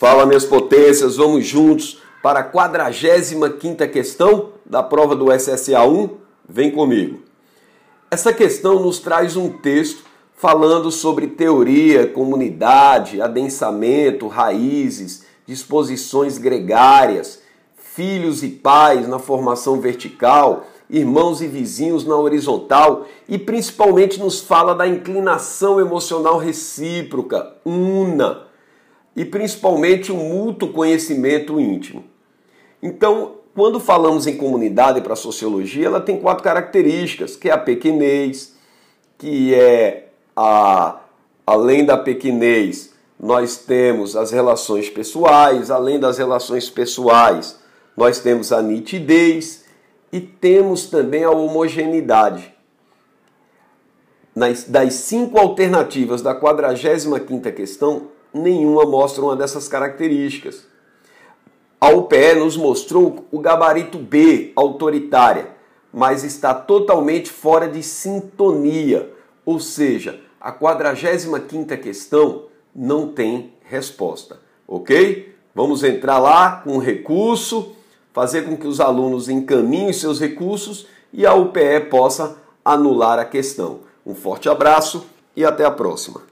Fala, minhas potências, vamos juntos para a 45 questão da prova do SSA 1? Vem comigo. Essa questão nos traz um texto falando sobre teoria, comunidade, adensamento, raízes, disposições gregárias, filhos e pais na formação vertical, irmãos e vizinhos na horizontal e principalmente nos fala da inclinação emocional recíproca, una, e principalmente o mútuo conhecimento íntimo. Então, quando falamos em comunidade para a sociologia, ela tem quatro características, que é a pequenez, que é a além da pequenez, nós temos as relações pessoais, além das relações pessoais, nós temos a nitidez e temos também a homogeneidade. Nas, das cinco alternativas da 45ª questão, nenhuma mostra uma dessas características. A UPE nos mostrou o gabarito B, autoritária, mas está totalmente fora de sintonia, ou seja, a 45ª questão não tem resposta, ok? Vamos entrar lá com recurso, fazer com que os alunos encaminhem seus recursos e a UPE possa anular a questão. Um forte abraço e até a próxima.